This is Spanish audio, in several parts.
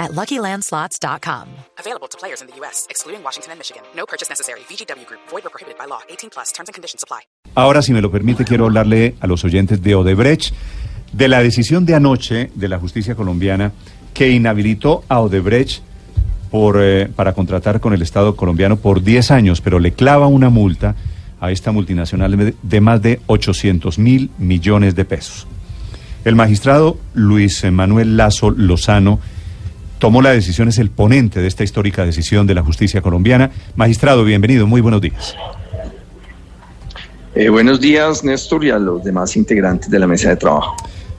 at LuckyLandSlots.com. Available to players in the U.S., excluding Washington and Michigan. No purchase necessary. VGW Group. Void or prohibited by law. 18 plus. Terms and conditions apply. Ahora, si me lo permite, quiero hablarle a los oyentes de Odebrecht de la decisión de anoche de la justicia colombiana que inhabilitó a Odebrecht por, eh, para contratar con el Estado colombiano por 10 años, pero le clava una multa a esta multinacional de más de 800 mil millones de pesos. El magistrado Luis Manuel Lazo Lozano tomó la decisión, es el ponente de esta histórica decisión de la justicia colombiana. Magistrado, bienvenido, muy buenos días. Eh, buenos días, Néstor, y a los demás integrantes de la mesa de trabajo.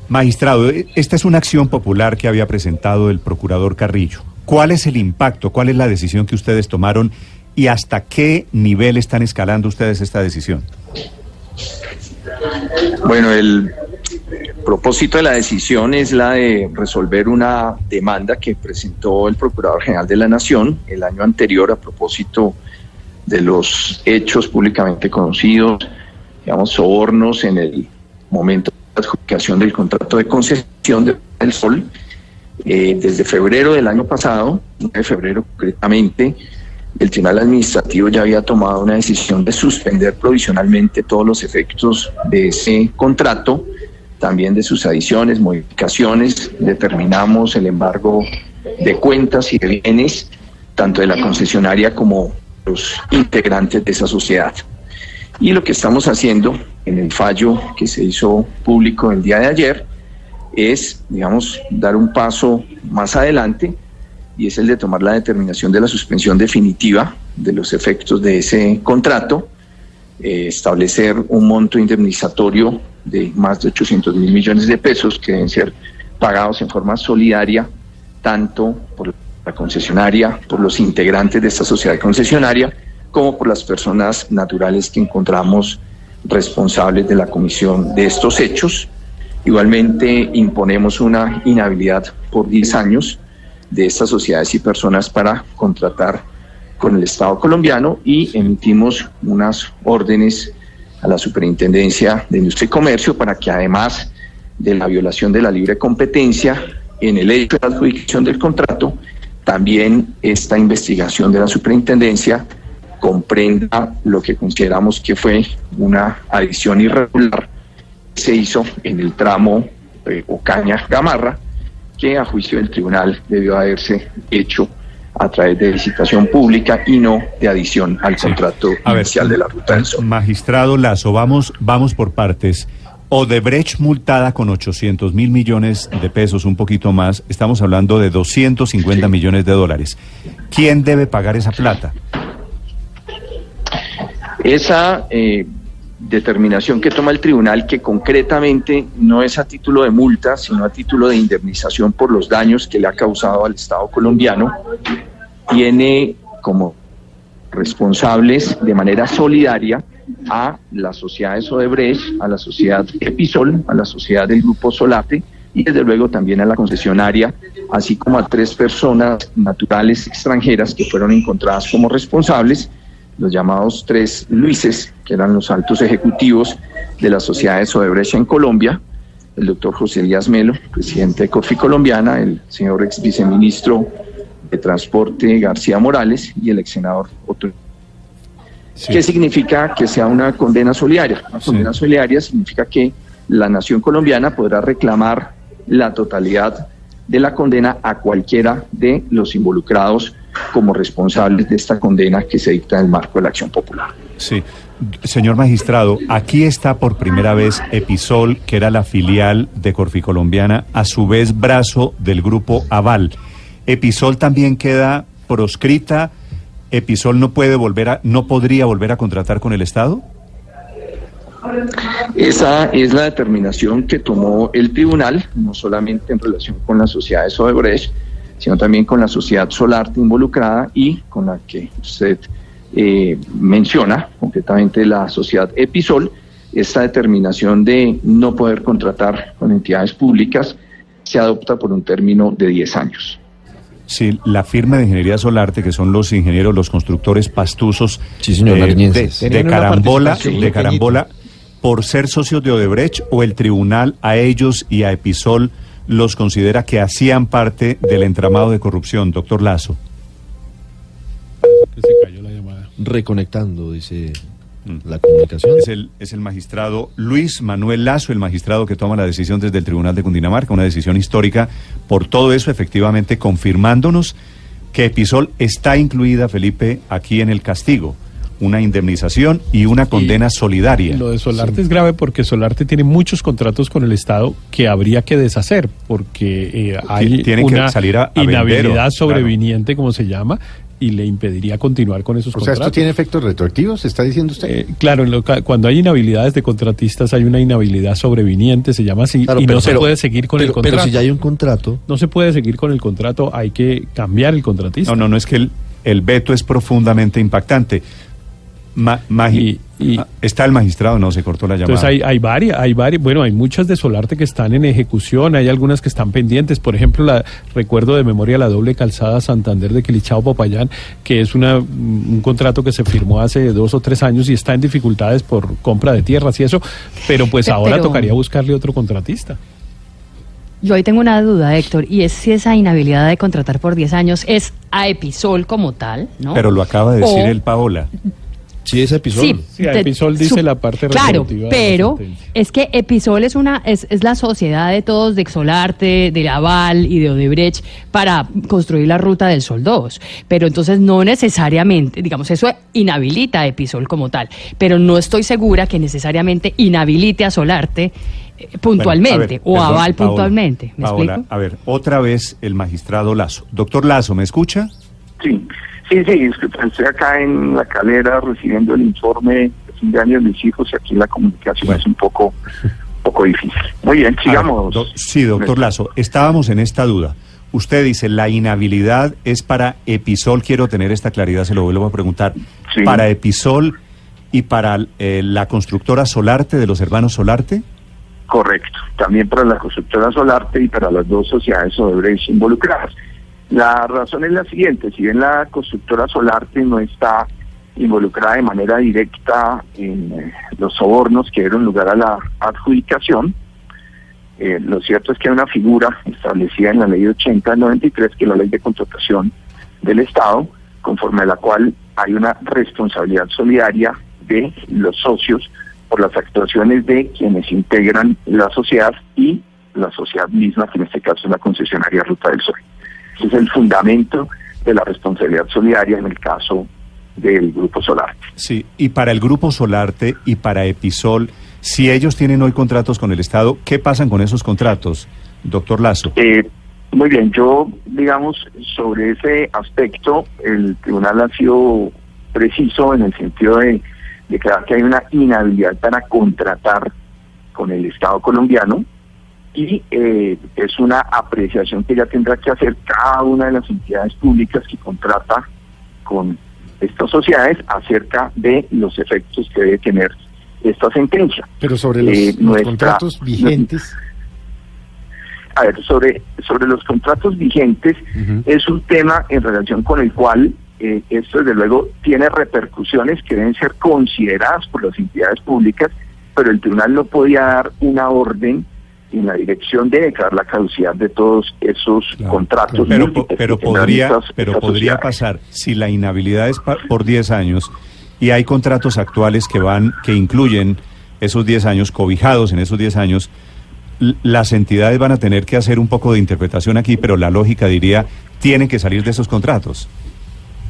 Magistrado, esta es una acción popular que había presentado el procurador Carrillo. ¿Cuál es el impacto, cuál es la decisión que ustedes tomaron y hasta qué nivel están escalando ustedes esta decisión? Bueno, el propósito de la decisión es la de resolver una demanda que presentó el Procurador General de la Nación el año anterior a propósito de los hechos públicamente conocidos, digamos, sobornos en el momento de adjudicación del contrato de concesión del Sol. Eh, desde febrero del año pasado, de febrero concretamente, el Tribunal Administrativo ya había tomado una decisión de suspender provisionalmente todos los efectos de ese contrato, también de sus adiciones, modificaciones. Determinamos el embargo de cuentas y de bienes, tanto de la concesionaria como los integrantes de esa sociedad. Y lo que estamos haciendo en el fallo que se hizo público el día de ayer es, digamos, dar un paso más adelante y es el de tomar la determinación de la suspensión definitiva de los efectos de ese contrato, eh, establecer un monto indemnizatorio de más de 800 mil millones de pesos que deben ser pagados en forma solidaria, tanto por la concesionaria, por los integrantes de esta sociedad concesionaria, como por las personas naturales que encontramos responsables de la comisión de estos hechos. Igualmente imponemos una inhabilidad por 10 años de estas sociedades y personas para contratar con el Estado colombiano y emitimos unas órdenes a la Superintendencia de Industria y Comercio para que además de la violación de la libre competencia en el hecho de adjudicación del contrato, también esta investigación de la Superintendencia comprenda lo que consideramos que fue una adición irregular que se hizo en el tramo eh, Ocaña-Gamarra, que a juicio del tribunal debió haberse hecho a través de licitación pública y no de adición al contrato inicial de la Ruta del Sol. Magistrado Lazo, vamos, vamos por partes. Odebrecht multada con 800 mil millones de pesos, un poquito más, estamos hablando de 250 millones de dólares. ¿Quién debe pagar esa plata? Esa eh, determinación que toma el tribunal, que concretamente no es a título de multa, sino a título de indemnización por los daños que le ha causado al Estado colombiano, tiene como responsables de manera solidaria a las sociedades Odebrecht, a la sociedad Episol, a la sociedad del Grupo Solate y desde luego también a la concesionaria, así como a tres personas naturales extranjeras que fueron encontradas como responsables los llamados tres Luises, que eran los altos ejecutivos de las sociedades Odebrecht en Colombia, el doctor José Díaz Melo, presidente de Corfi Colombiana, el señor ex viceministro de Transporte García Morales y el ex senador Otto. ¿Qué significa que sea una condena solidaria? Una condena solidaria significa que la nación colombiana podrá reclamar la totalidad de la condena a cualquiera de los involucrados como responsables de esta condena que se dicta en el marco de la acción popular. Sí. Señor magistrado, aquí está por primera vez Episol, que era la filial de Corficolombiana, a su vez brazo del grupo Aval. Episol también queda proscrita. Episol no puede volver a, no podría volver a contratar con el Estado. Esa es la determinación que tomó el tribunal, no solamente en relación con las sociedades Odebrecht, sino también con la sociedad Solarte involucrada y con la que usted eh, menciona, concretamente la sociedad Episol, esta determinación de no poder contratar con entidades públicas se adopta por un término de 10 años. Sí, la firma de Ingeniería Solarte, que son los ingenieros, los constructores Sí, señor, eh, de, de Carambola, de Carambola, por ser socios de Odebrecht o el tribunal a ellos y a Episol los considera que hacían parte del entramado de corrupción, doctor Lazo. Que se cayó la llamada. Reconectando, dice Mm. la comunicación. Es el, es el magistrado Luis Manuel Lazo, el magistrado que toma la decisión desde el Tribunal de Cundinamarca, una decisión histórica. Por todo eso, efectivamente, confirmándonos que Episol está incluida, Felipe, aquí en el castigo. Una indemnización y una condena solidaria. Lo de Solarte es grave porque Solarte tiene muchos contratos con el Estado que habría que deshacer porque eh, hay tienen que una salir a- a vender, inhabilidad sobreviniente, como se llama, y le impediría continuar con esos O sea, contratos. ¿esto tiene efectos retroactivos? ¿Está diciendo usted? Eh, claro, en lo cuando hay inhabilidades de contratistas hay una inhabilidad sobreviniente, se llama así, Claro, y pero- no se pero- puede seguir con pero, el contrato. Pero si ya hay un contrato, No se puede seguir con el contrato, hay que cambiar el contratista. No, no, no es que el, el veto es profundamente impactante. Ma- magi- Y- y- Ah, está el magistrado, no, se cortó la llamada. Entonces hay, hay varias, hay varias, bueno, hay muchas de Solarte que están en ejecución, hay algunas que están pendientes, por ejemplo, la recuerdo de memoria la doble calzada Santander de Quilichao Popayán, que es una, un contrato que se firmó hace dos o tres años y está en dificultades por compra de tierras y eso, pero pues ahora pero- tocaría buscarle otro contratista. Yo ahí tengo una duda, Héctor, y es si esa inhabilidad de contratar por 10 años es a Episol como tal, ¿no? Pero lo acaba de decir O- el Paola. Si ese episodio. Sí, Sí, te- Episol dice su- la parte Claro, pero es que Episol es una es, es la sociedad de todos de Exolarte, de Laval y de Odebrecht para construir la ruta del Sol 2. Pero entonces no necesariamente, digamos, eso inhabilita a Episol como tal, pero no estoy segura que necesariamente inhabilite a Solarte eh, puntualmente Bueno, a ver, o perdón, Aval Paola, puntualmente. ¿Me Paola, explico? a ver, otra vez el magistrado Lazo. Doctor Lazo, ¿me escucha? Sí, sí, sí, es que estoy acá en la calera recibiendo el informe de fin de año de mis hijos y aquí la comunicación Bueno. es un poco, poco difícil. Muy bien, A sigamos. ver, do- sí, doctor Lazo, estábamos en esta duda. Usted dice, la inhabilidad es para Episol, quiero tener esta claridad, se lo vuelvo a preguntar. Sí. ¿Para Episol y para eh, la constructora Solarte de los hermanos Solarte? Correcto, también para la constructora Solarte y para las dos sociedades Odebrecht involucradas. La razón es la siguiente, si bien la constructora Solarte no está involucrada de manera directa en eh, los sobornos que dieron lugar a la adjudicación, eh, lo cierto es que hay una figura establecida en la ley 80 del 93, que es la ley de contratación del Estado, conforme a la cual hay una responsabilidad solidaria de los socios por las actuaciones de quienes integran la sociedad y la sociedad misma, que en este caso es la concesionaria Ruta del Sol. Ese es el fundamento de la responsabilidad solidaria en el caso del Grupo Solar. Sí, y para el Grupo Solarte y para Episol, si ellos tienen hoy contratos con el Estado, ¿qué pasan con eesos contratos, doctor Lazo? Eh, muy bien, yo, digamos, sobre ese aspecto, el tribunal ha sido preciso en el sentido de declarar que hay una inhabilidad para contratar con el Estado colombiano y eh, es una apreciación que ya tendrá que hacer cada una de las entidades públicas que contrata con estas sociedades acerca de los efectos que debe tener esta sentencia. Pero sobre los, eh, los nuestra- contratos vigentes. A ver, sobre, sobre los contratos vigentes, es un tema en relación con el cual eh, esto desde luego tiene repercusiones que deben ser consideradas por las entidades públicas, pero el tribunal no podía dar una orden en la dirección de declarar la caducidad de todos esos Claro, contratos. Pero, pero podría, estas- pero estas podría sociedades. pasar si la inhabilidad es pa- por 10 años y hay contratos actuales que van que incluyen esos 10 años cobijados en esos 10 años las entidades van a tener que hacer un poco de interpretación aquí, pero la lógica diría tienen que salir de esos contratos.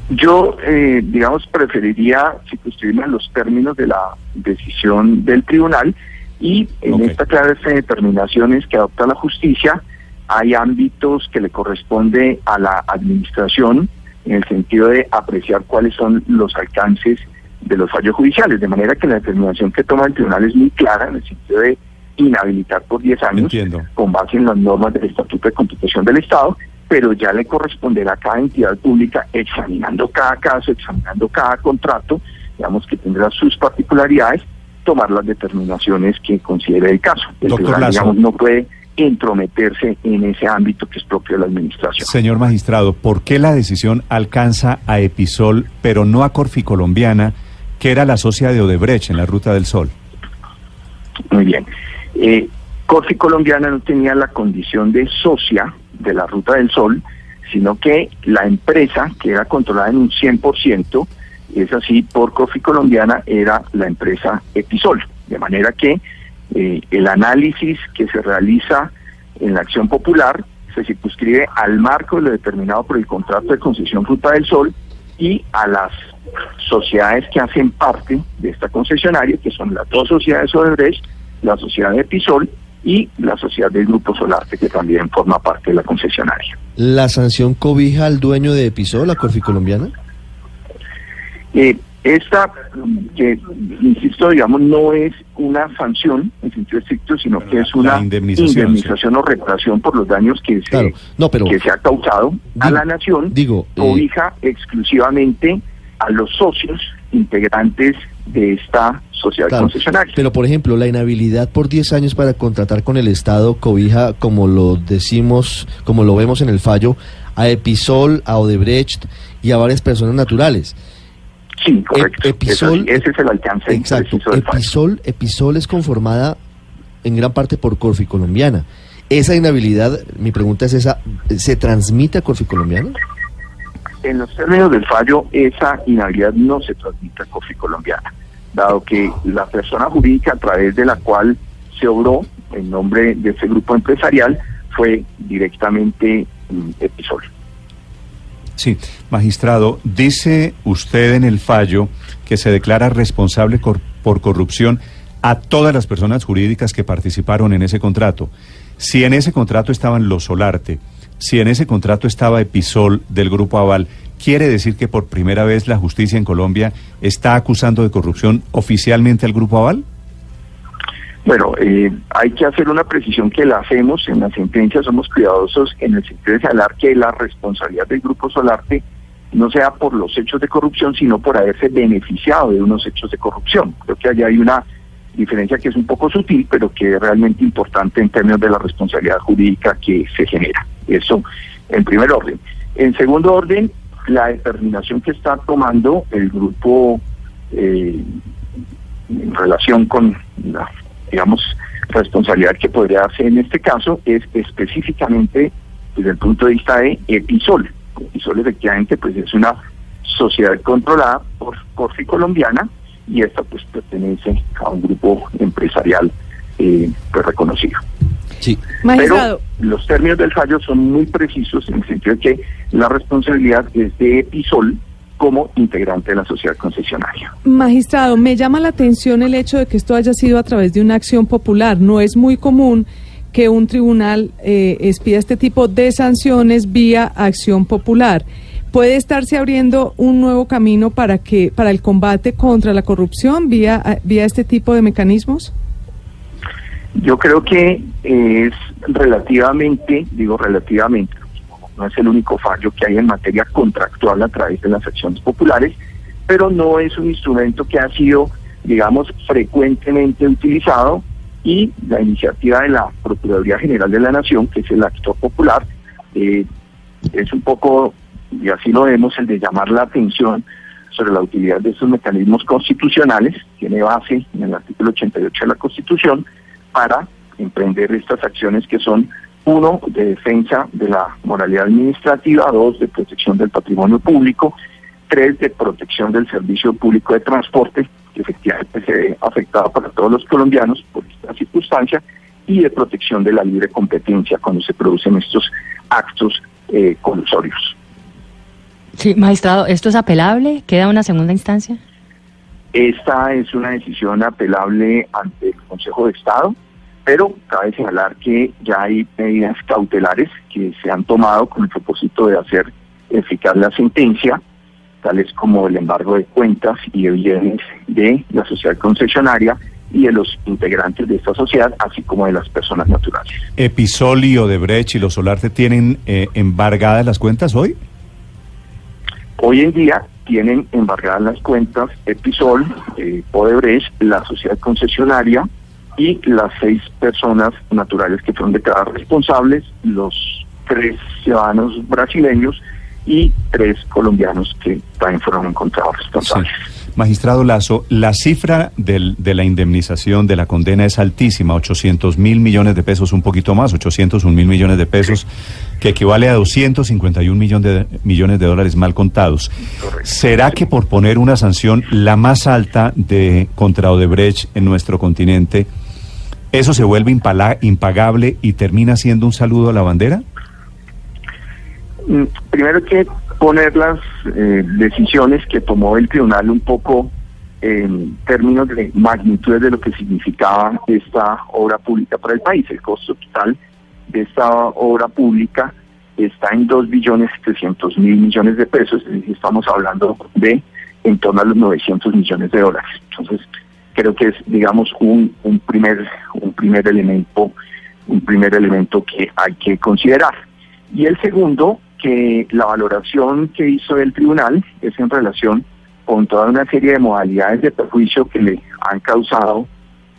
Yo, eh, digamos, preferiría circunscribirme a los términos de la decisión del tribunal y en esta clase de determinaciones que adopta la justicia hay ámbitos que le corresponde a la administración en el sentido de apreciar cuáles son los alcances de los fallos judiciales, de manera que la determinación que toma el tribunal es muy clara en el sentido de inhabilitar por 10 años Entiendo. con base en las normas del Estatuto de Constitución del Estado, pero ya le corresponderá a cada entidad pública, examinando cada caso, examinando cada contrato, digamos que tendrá sus particularidades, tomar las determinaciones que considere el caso. El Doctor tribunal, digamos, no puede entrometerse en ese ámbito que es propio de la administración. Señor magistrado, ¿por qué la decisión alcanza a Episol, pero no a Corfi Colombiana, que era la socia de Odebrecht en la Ruta del Sol? Muy bien. Eh, Corfi Colombiana no tenía la condición de socia de la Ruta del Sol, sino que la empresa, que era controlada en un 100%, es así, por Corfi Colombiana era la empresa Episol. De manera que eh, el análisis que se realiza en la acción popular se circunscribe al marco de lo determinado por el contrato de concesión Ruta del Sol y a las sociedades que hacen parte de esta concesionaria, que son las dos sociedades Odebrecht, la sociedad de Episol y la sociedad del Grupo Solarte, que también forma parte de la concesionaria. ¿La sanción cobija al dueño de Episol, la Corfi Colombiana? Eh, esta, que insisto, digamos, no es una sanción en sentido estricto, sino Pero que es una indemnización, o reparación por los daños que se, Claro, no, pero- que se ha causado a la nación, digo, eh, cobija exclusivamente a los socios integrantes de esta sociedad Claro, concesionaria. Pero, por ejemplo, la inhabilidad por 10 años para contratar con el Estado cobija, como lo decimos, como lo vemos en el fallo, a Episol, a Odebrecht y a varias personas naturales. Sí, correcto. Es Episol- ese es el alcance Exacto. preciso del fallo. Episol, Episol es conformada en gran parte por Corfi Colombiana. Esa inhabilidad, mi pregunta es esa, ¿se transmite a Corfi Colombiana? En los términos del fallo, esa inhabilidad no se transmite a COFI colombiana, dado que la persona jurídica a través de la cual se obró en nombre de ese grupo empresarial fue directamente mm, Episol. Sí, magistrado, dice usted en el fallo que se declara responsable por corrupción a todas las personas jurídicas que participaron en ese contrato. Si en ese contrato estaban los Solarte, si en ese contrato estaba Episol del Grupo Aval, ¿quiere decir que por primera vez la justicia en Colombia está acusando de corrupción oficialmente al Grupo Aval? Bueno, eh, hay que hacer una precisión que la hacemos en la sentencia, somos cuidadosos en el sentido de señalar que la responsabilidad del Grupo Solarte no sea por los hechos de corrupción, sino por haberse beneficiado de unos hechos de corrupción. Creo que allá hay una diferencia que es un poco sutil, pero que es realmente importante en términos de la responsabilidad jurídica que se genera. Eso en primer orden. En segundo orden, la determinación que está tomando el grupo eh, en relación con la, digamos, responsabilidad que podría hacer en este caso es específicamente desde el punto de vista de Episol. Episol efectivamente pues es una sociedad controlada por Corfi Colombiana y esta pues pertenece a un grupo empresarial eh, pues reconocido. Sí. Pero los términos del fallo son muy precisos en el sentido de que la responsabilidad es de Episol como integrante de la sociedad concesionaria. magistrado, me llama la atención el hecho de que esto haya sido a través de una acción popular. No es muy común que un tribunal eh, expida este tipo de sanciones vía acción popular. ¿Puede estarse abriendo un nuevo camino para que para el combate contra la corrupción vía eh, vía este tipo de mecanismos? Yo creo que es relativamente, digo relativamente, no es el único fallo que hay en materia contractual a través de las acciones populares, pero no es un instrumento que ha sido, digamos, frecuentemente utilizado y la iniciativa de la Procuraduría General de la Nación, que es el actor popular, eh, es un poco, y así lo vemos, el de llamar la atención sobre la utilidad de estos mecanismos constitucionales, tiene base en el artículo 88 de la Constitución, para emprender estas acciones que son, uno, de defensa de la moralidad administrativa, dos, de protección del patrimonio público, tres, de protección del servicio público de transporte, que efectivamente se ve afectado para todos los colombianos por esta circunstancia, y de protección de la libre competencia cuando se producen estos actos eh, colusorios. Sí, magistrado, ¿esto es apelable? ¿Queda una segunda instancia? Esta es una decisión apelable ante el Consejo de Estado, pero cabe señalar que ya hay medidas cautelares que se han tomado con el propósito de hacer eficaz la sentencia, tales como el embargo de cuentas y de bienes de la sociedad concesionaria y de los integrantes de esta sociedad, así como de las personas naturales. ¿Episol y Odebrecht y los Solarte tienen eh, embargadas las cuentas hoy? Hoy en día tienen embargadas las cuentas Episol, eh, Odebrecht, la sociedad concesionaria y las seis personas naturales que fueron declaradas responsables, los tres ciudadanos brasileños y tres colombianos que también fueron encontrados responsables. Magistrado Lazo, la cifra del, de la indemnización de la condena es altísima, 800 mil millones de pesos, un poquito más, 801 mil millones de pesos, que equivale a 251 millones de, millones de dólares mal contados. ¿Será que por poner una sanción la más alta de contra Odebrecht en nuestro continente, eso se vuelve impagable y termina siendo un saludo a la bandera? Mm, Primero hay que poner las eh, decisiones que tomó el tribunal un poco en términos de magnitudes de lo que significaba esta obra pública para el país. El costo total de esta obra pública está en 2 billones 700 mil millones de pesos, estamos hablando de en torno a los 900 millones de dólares. Entonces, creo que es, digamos, un, un primer un primer elemento un primer elemento que hay que considerar. Y el segundo, que la valoración que hizo el tribunal es en relación con toda una serie de modalidades de perjuicio que le han causado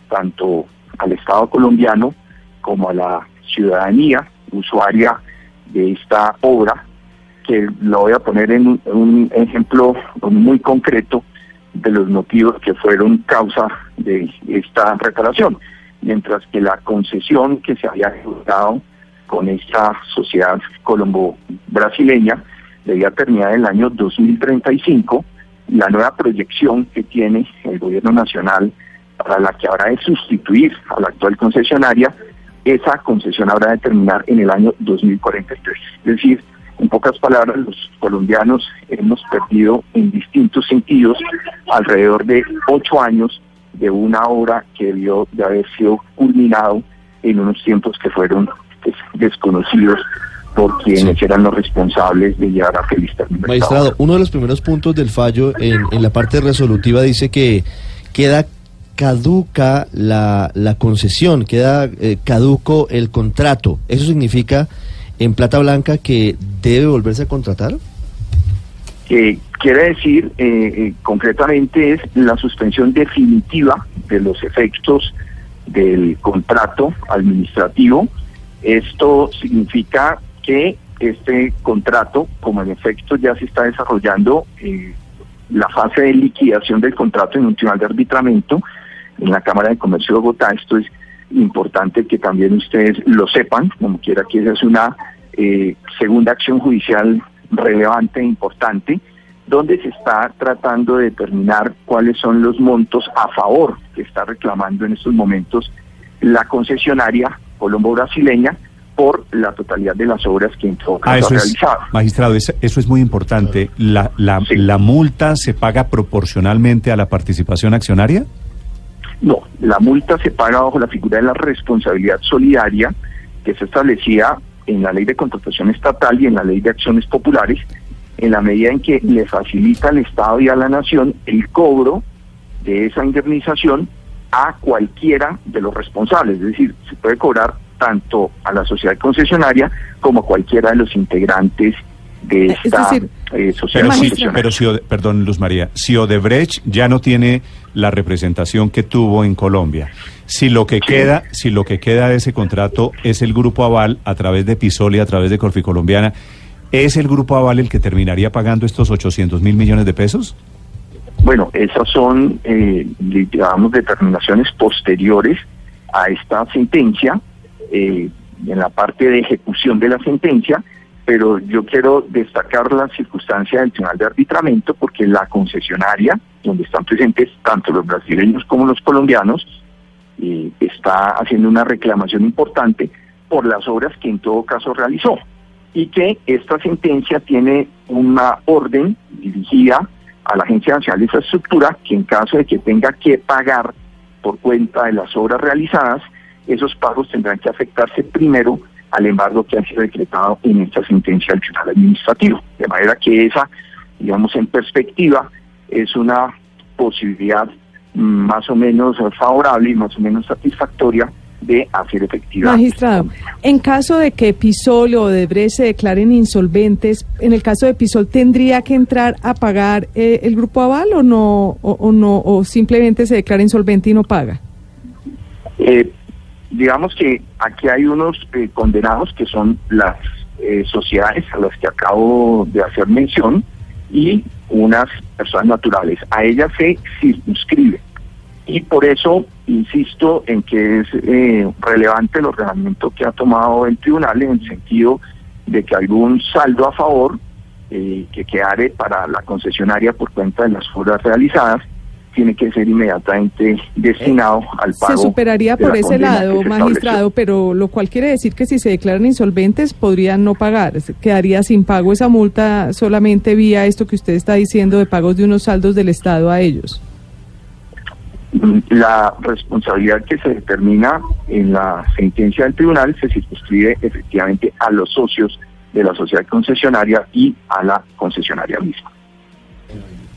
tanto al Estado colombiano como a la ciudadanía usuaria de esta obra, que lo voy a poner en un, ejemplo muy concreto de los motivos que fueron causa de esta reparación. Mientras que la concesión que se había ejecutado con esta sociedad colombo-brasileña debía terminar en el año 2035, la nueva proyección que tiene el gobierno nacional para la que habrá de sustituir a la actual concesionaria, esa concesión habrá de terminar en el año 2043. Es decir, en pocas palabras, los colombianos hemos perdido en distintos sentidos alrededor de ocho años de una obra que debió de haber sido culminado en unos tiempos que fueron pues, desconocidos por quienes eran los responsables de llevar a feliz término Magistrado, uno de los primeros puntos del fallo en, en la parte resolutiva dice que queda caduca la, la concesión, queda eh, caduco el contrato. ¿Eso significa en plata blanca que debe volverse a contratar? que quiere decir eh, eh, concretamente es la suspensión definitiva de los efectos del contrato administrativo. Esto significa que este contrato, como en efecto ya se está desarrollando eh, la fase de liquidación del contrato en un tribunal de arbitramiento en la Cámara de Comercio de Bogotá, esto es importante que también ustedes lo sepan, como quiera que esa es una eh, segunda acción judicial relevante e importante, donde se está tratando de determinar cuáles son los montos a favor que está reclamando en estos momentos la concesionaria colombo-brasileña por la totalidad de las obras que en todo Ah, ha es, realizado. magistrado, es- eso es muy importante. ¿La, la, Sí. ¿La multa se paga proporcionalmente a la participación accionaria? No, la multa se paga bajo la figura de la responsabilidad solidaria que se establecía en la ley de contratación estatal y en la ley de acciones populares, en la medida en que le facilita al Estado y a la Nación el cobro de esa indemnización a cualquiera de los responsables, es decir, se puede cobrar tanto a la sociedad concesionaria como a cualquiera de los integrantes de Es esta decir, eh, sociedad Pero, si, pero si, Ode- perdón, Luz María, si Odebrecht ya no tiene la representación que tuvo en Colombia, si lo que queda, si lo que queda de ese contrato es el grupo Aval a través de Pisol y a través de Corficolombiana, ¿es el grupo Aval el que terminaría pagando estos 800 mil millones de pesos? Bueno, esas son, eh, digamos, determinaciones posteriores a esta sentencia, eh, en la parte de ejecución de la sentencia, pero yo quiero destacar la circunstancia del Tribunal de Arbitramiento porque la concesionaria, donde están presentes tanto los brasileños como los colombianos, eh, está haciendo una reclamación importante por las obras que en todo caso realizó y que esta sentencia tiene una orden dirigida a la Agencia Nacional de Infraestructura que en caso de que tenga que pagar por cuenta de las obras realizadas, esos pagos tendrán que afectarse primero al embargo que ha sido decretado en esta sentencia del Tribunal Administrativo. De manera que esa, digamos, en perspectiva, es una posibilidad más o menos favorable y más o menos satisfactoria de hacer efectiva. Magistrado, en caso de que Pisol o Odebrecht se declaren insolventes, en el caso de Pisol, ¿tendría que entrar a pagar eh, el Grupo Aval o no, o, o no, o simplemente se declara insolvente y no paga? Eh, digamos que aquí hay unos eh, condenados que son las eh, sociedades a las que acabo de hacer mención y unas personas naturales. A ellas se circunscribe. Y por eso insisto en que es eh, relevante el ordenamiento que ha tomado el tribunal en el sentido de que algún saldo a favor que quedare para la concesionaria por cuenta de las obras realizadas tiene que ser inmediatamente destinado al pago. Se superaría por ese lado, magistrado, pero lo cual quiere decir que si se declaran insolventes podrían no pagar, quedaría sin pago esa multa solamente vía esto que usted está diciendo de pagos de unos saldos del Estado a ellos. La responsabilidad que se determina en la sentencia del tribunal se circunscribe efectivamente a los socios de la sociedad concesionaria y a la concesionaria misma.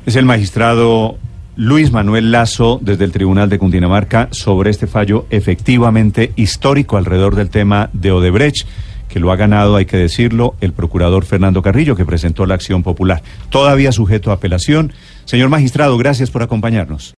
Es el magistrado Luis Manuel Lazo desde el Tribunal de Cundinamarca sobre este fallo efectivamente histórico alrededor del tema de Odebrecht, que lo ha ganado, hay que decirlo, el procurador Fernando Carrillo, que presentó la acción popular. Todavía sujeto a apelación. Señor magistrado, gracias por acompañarnos.